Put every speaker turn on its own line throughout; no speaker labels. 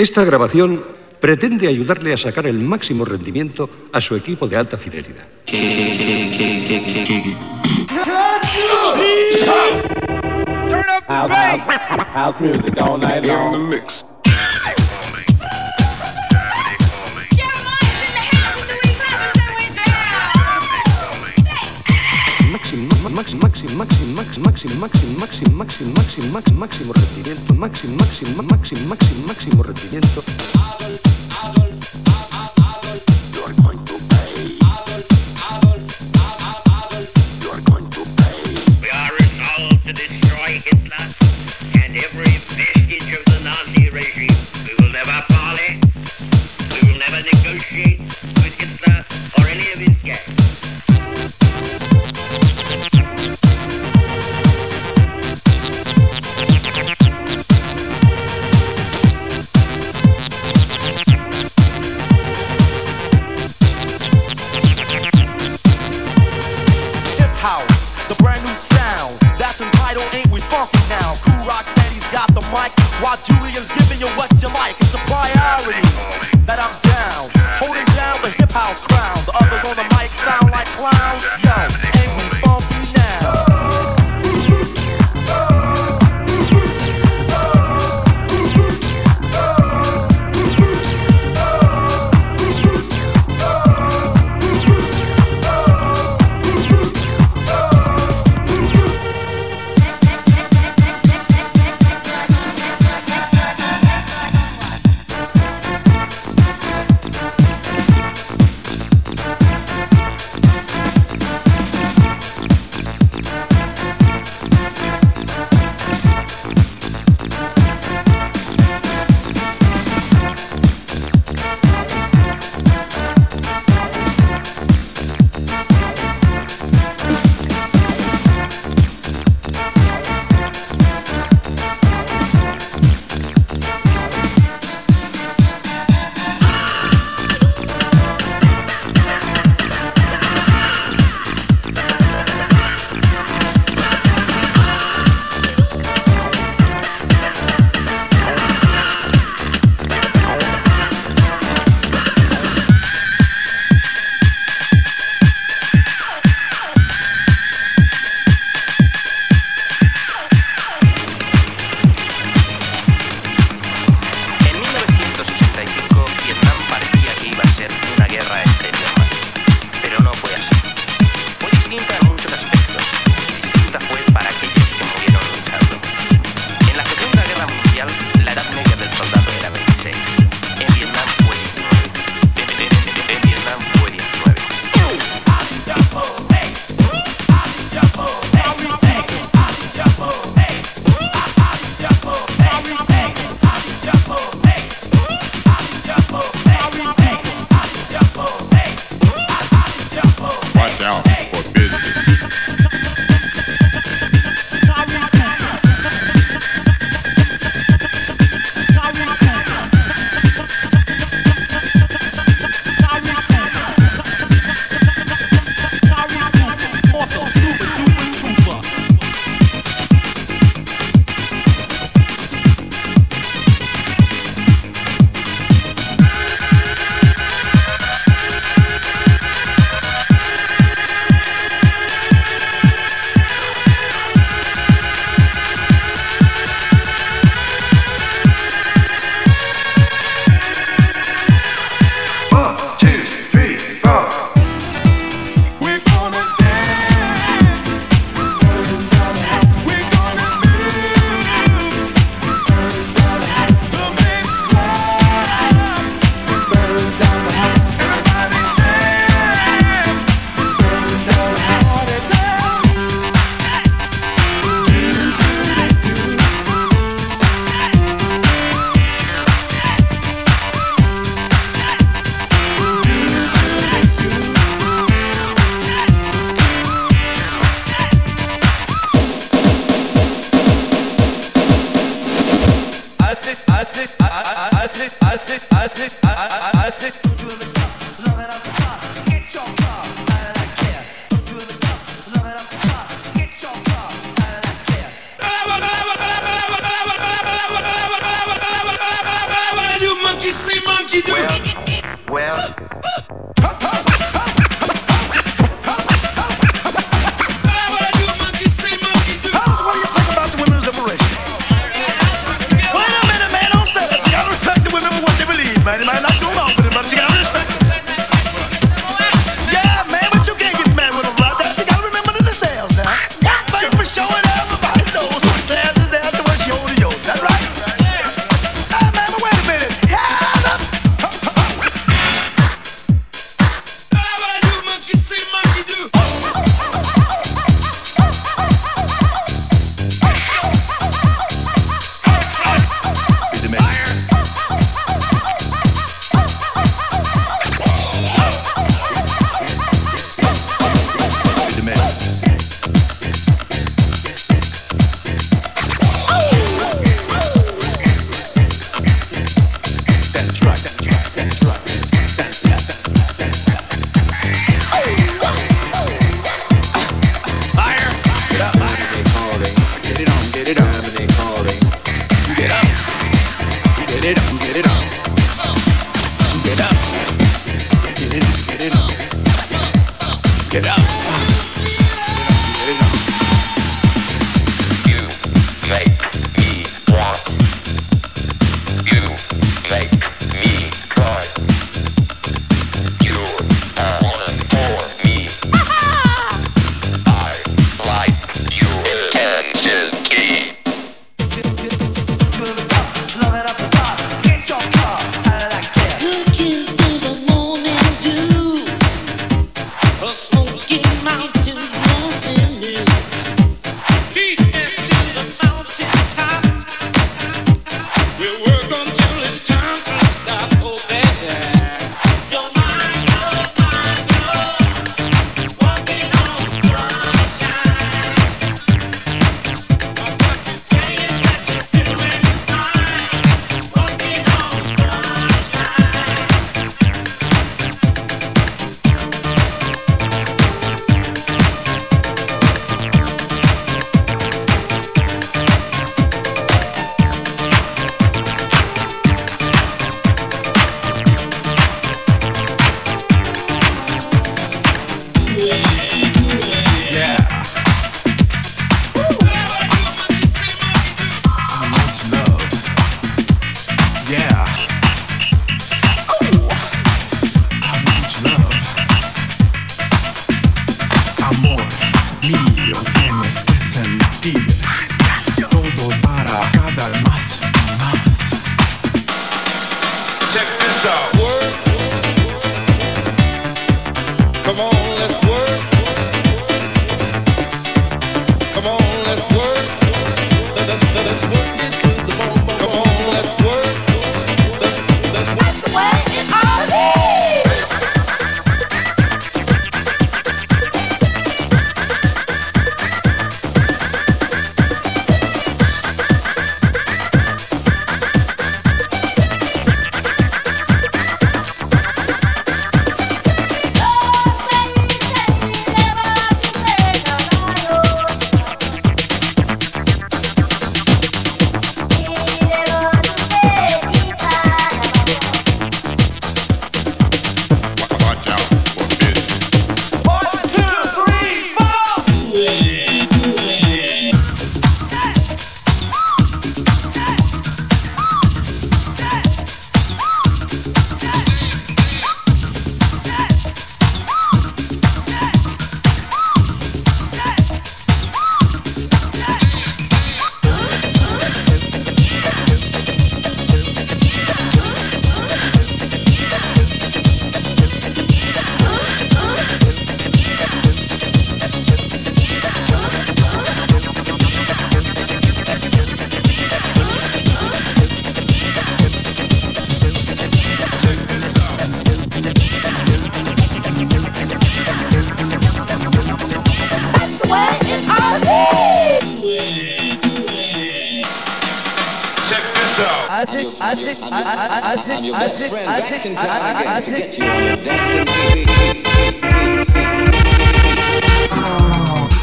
Esta grabación pretende ayudarle a sacar el máximo rendimiento a su equipo de alta fidelidad. máximo, máximo, máximo, máximo, máximo, máximo, máximo rendimiento, máximo, máximo, máximo, máximo, máximo rendimiento.
We are resolved to destroy Hitler and every
Julia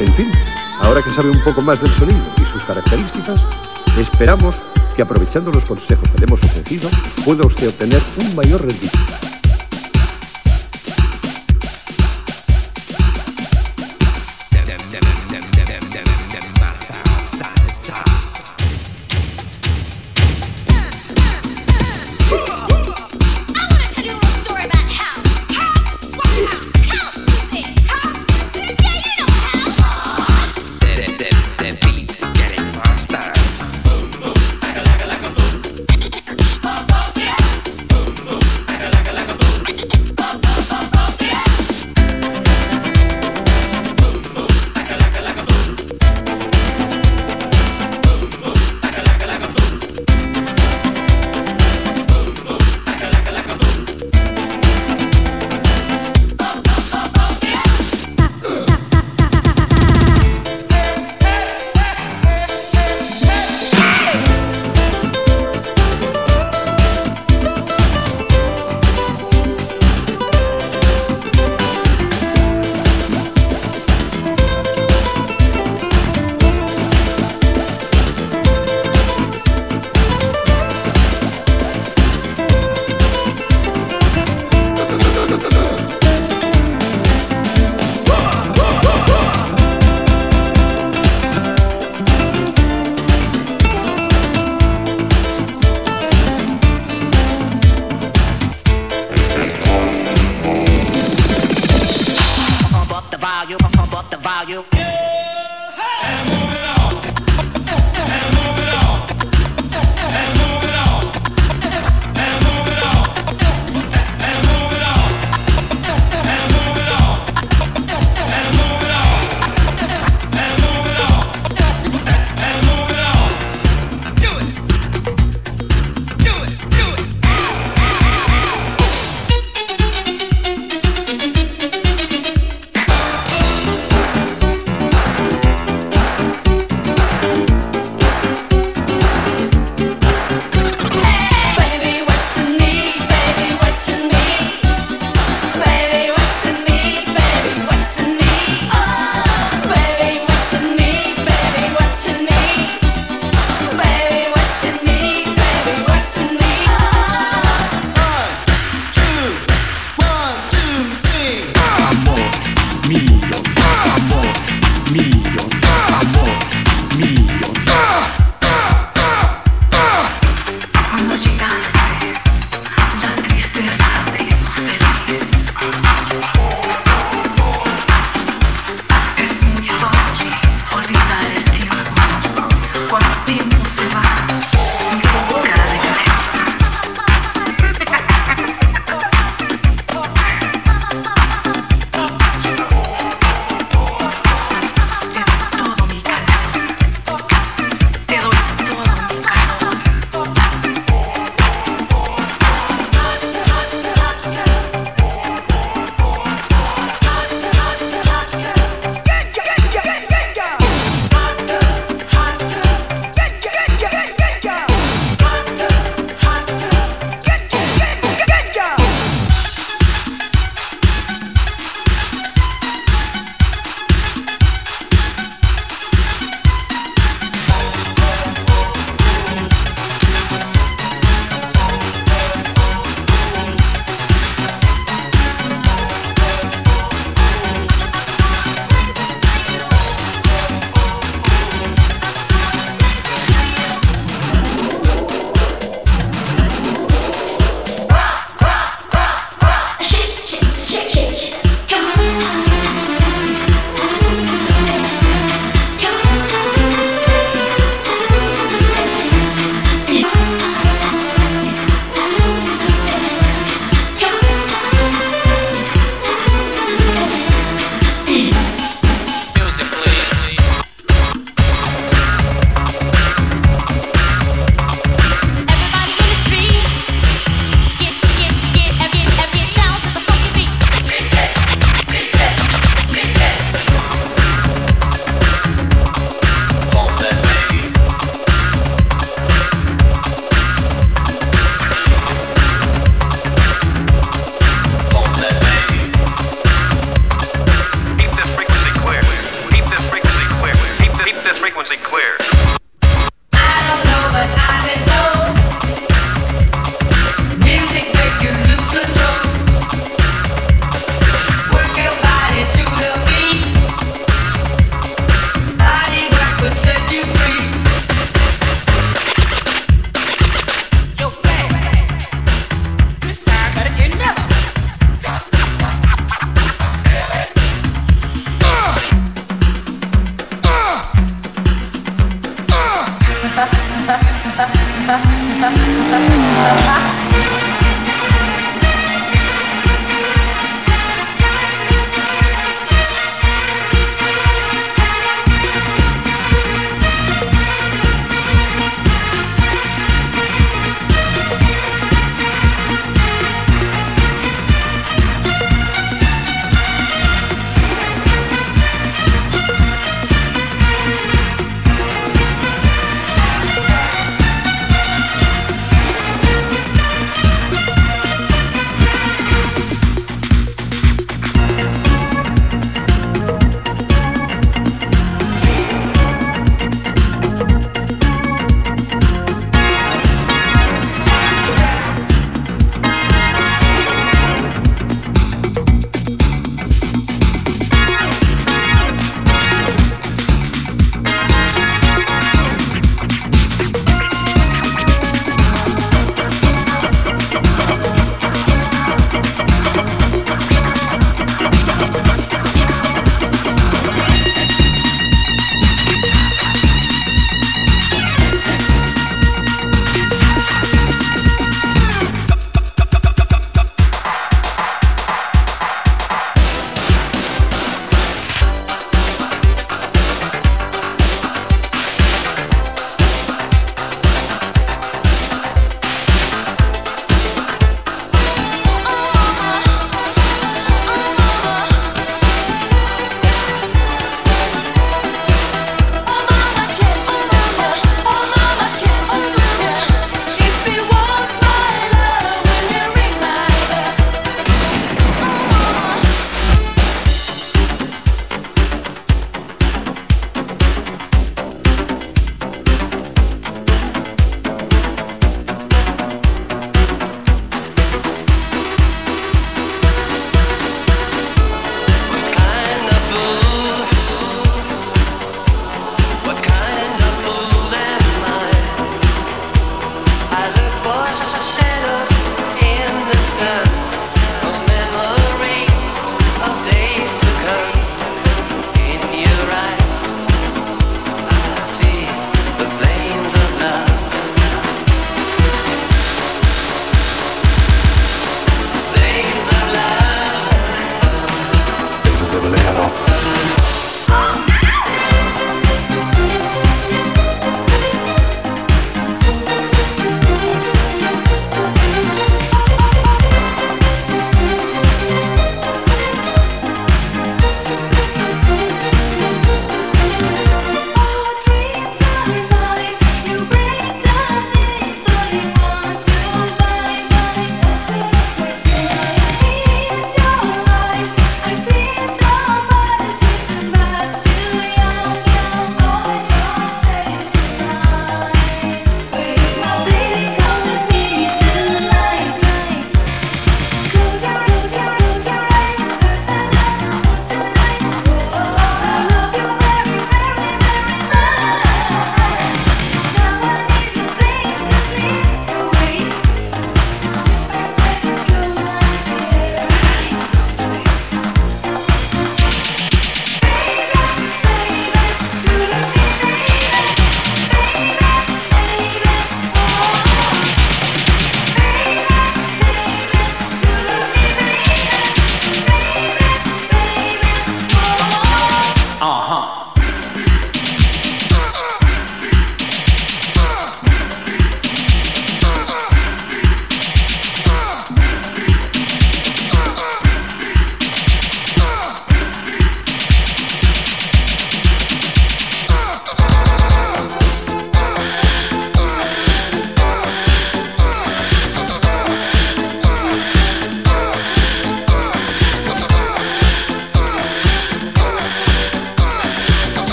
En
fin, ahora que sabe un poco más del sonido y sus características, esperamos que aprovechando los consejos que le hemos ofrecido, pueda usted obtener un mayor rendimiento.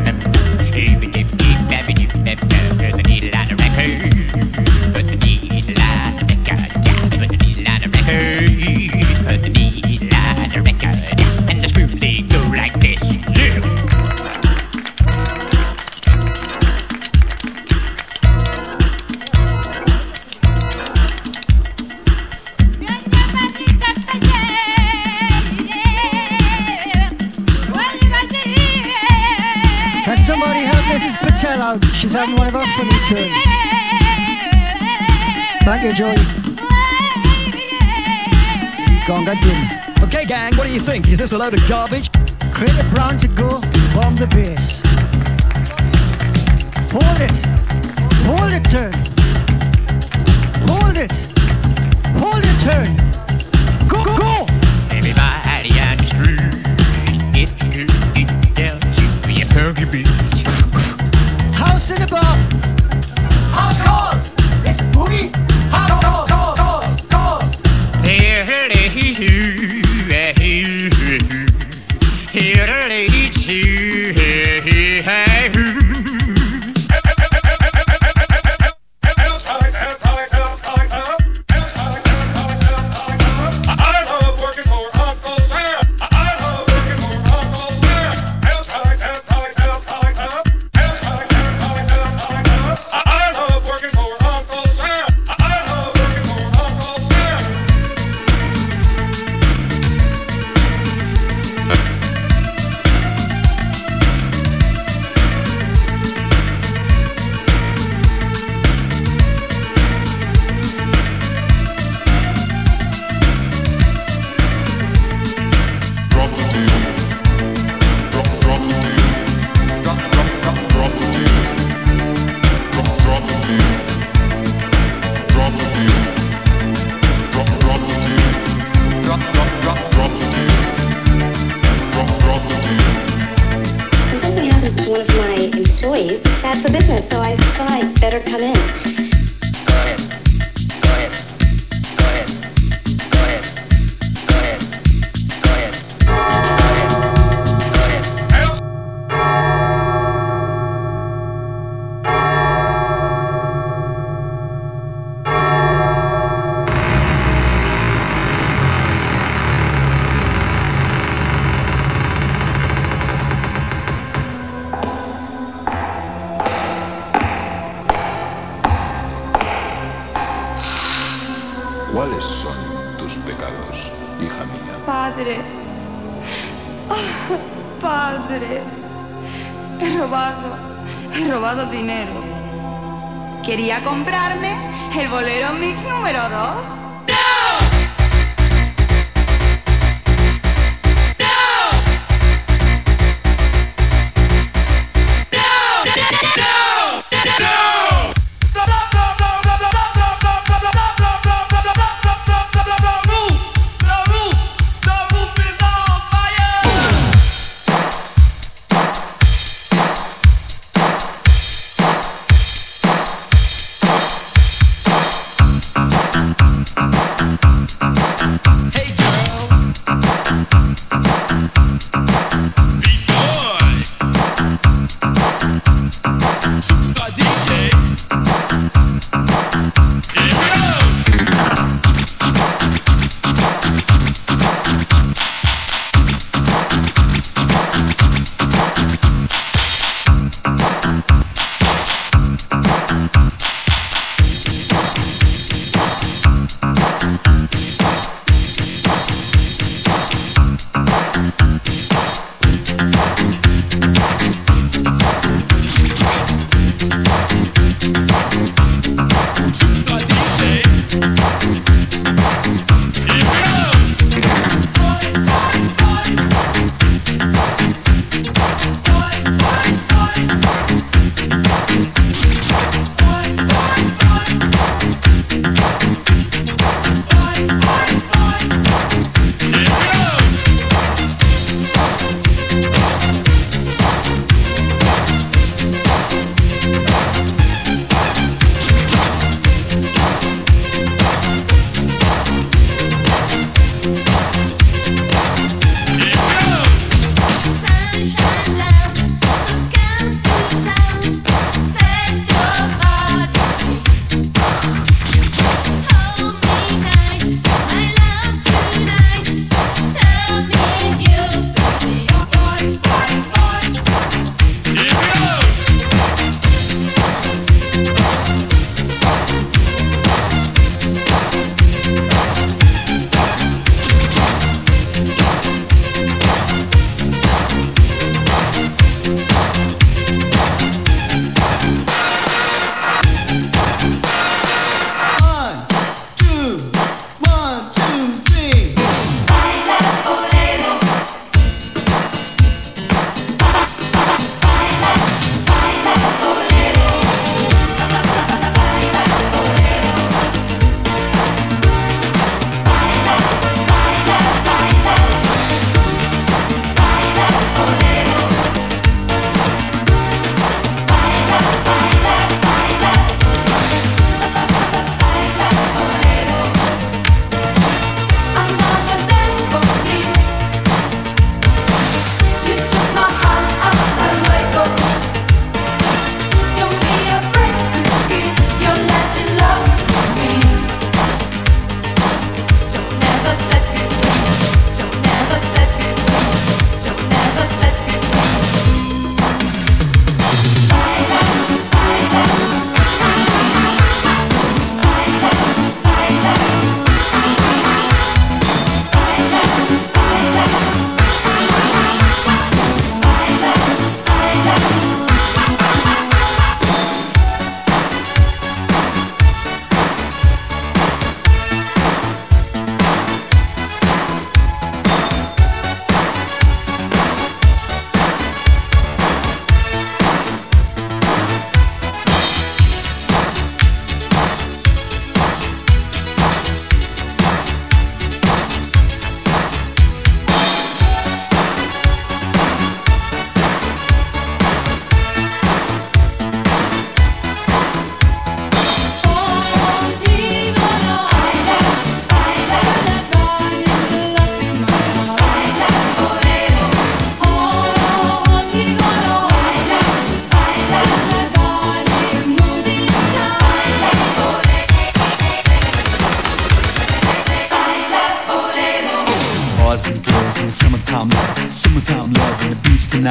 continent. Is a load of garbage?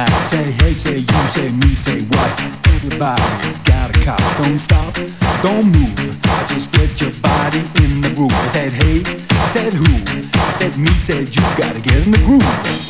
Say hey, say you,
say me, say what? Everybody's got
a
cop. Don't stop, don't move. Just get your body in the groove. I said hey, I said who? I said me, said you. Gotta get in the groove.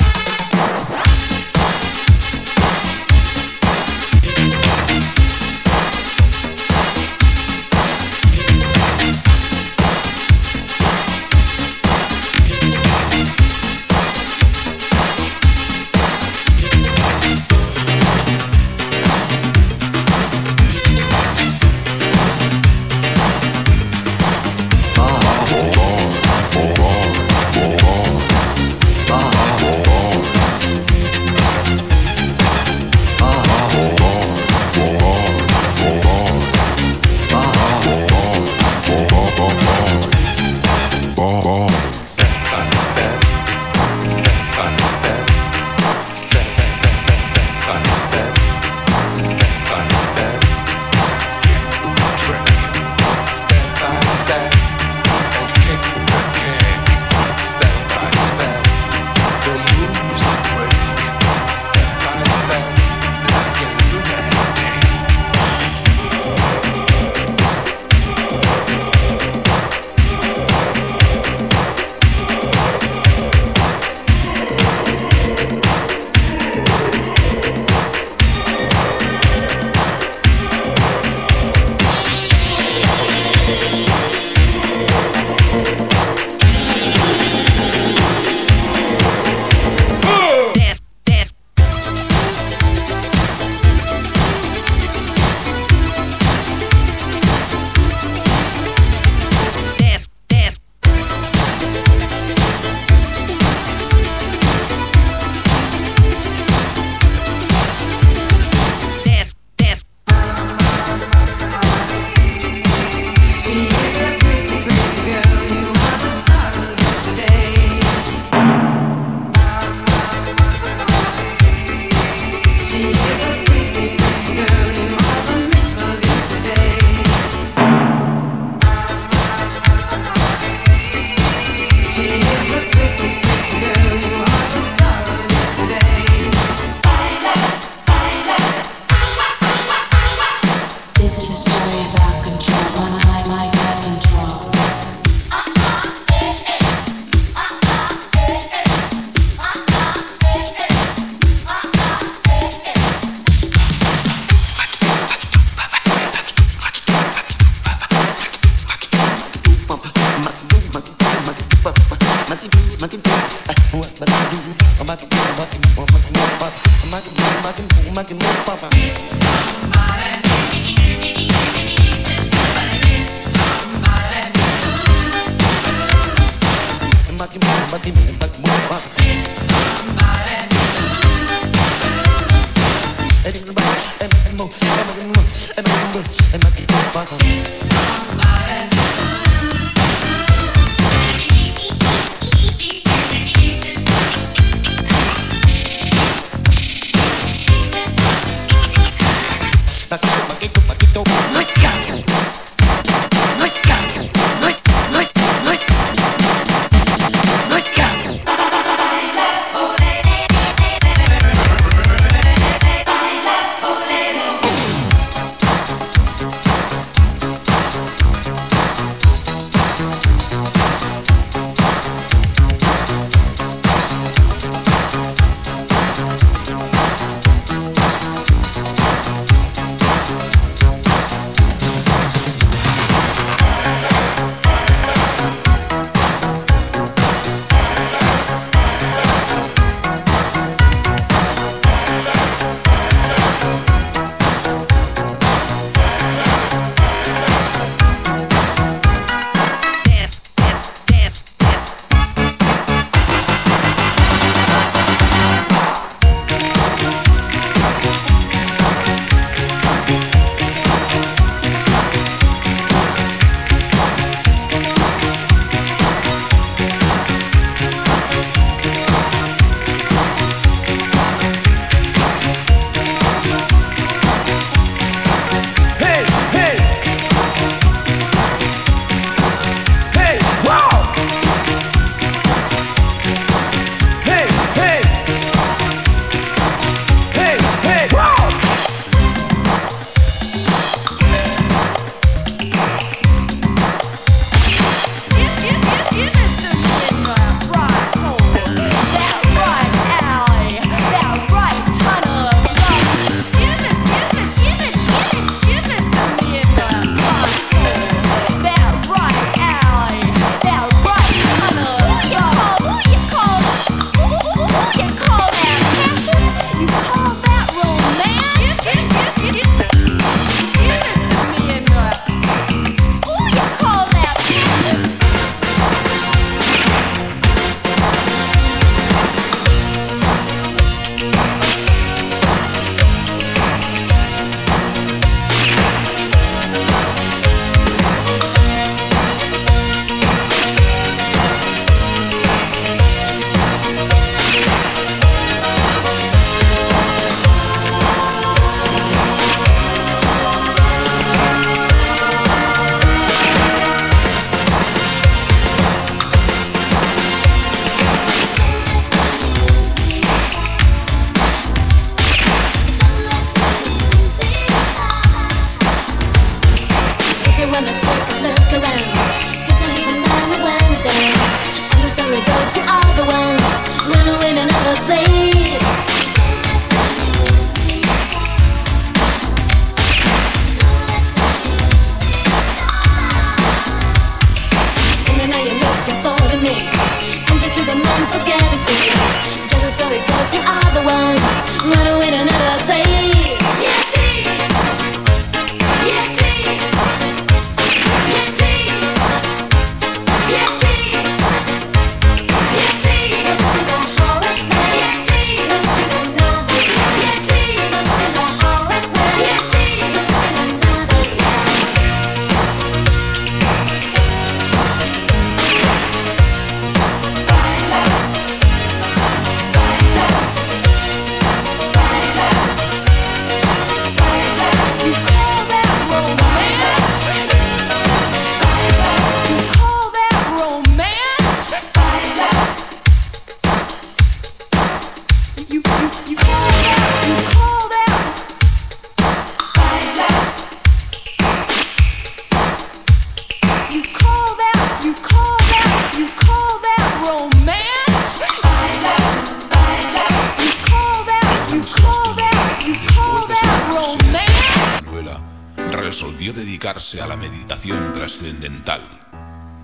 Dedicarse a la meditación trascendental.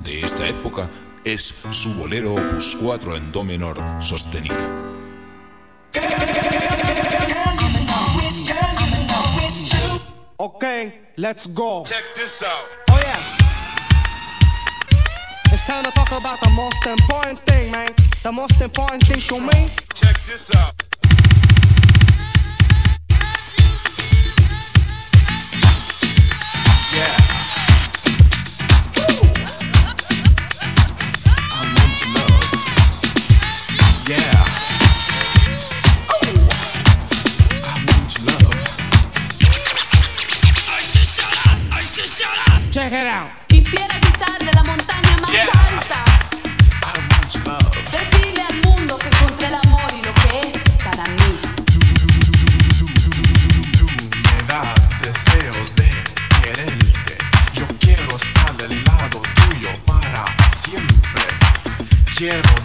De esta época es su bolero opus 4 en do menor sostenido.
Okay, let's go.
Check this out.
Oh yeah. It's time to talk about the most important thing, man. The most important thing to me.
Check this out.
Check it out.
Quisiera quitarle la montaña más alta. Decirle al mundo que encontré el amor y lo que es para mí.
Me das deseos de quererte. Yo quiero estar del lado tuyo para siempre. Quiero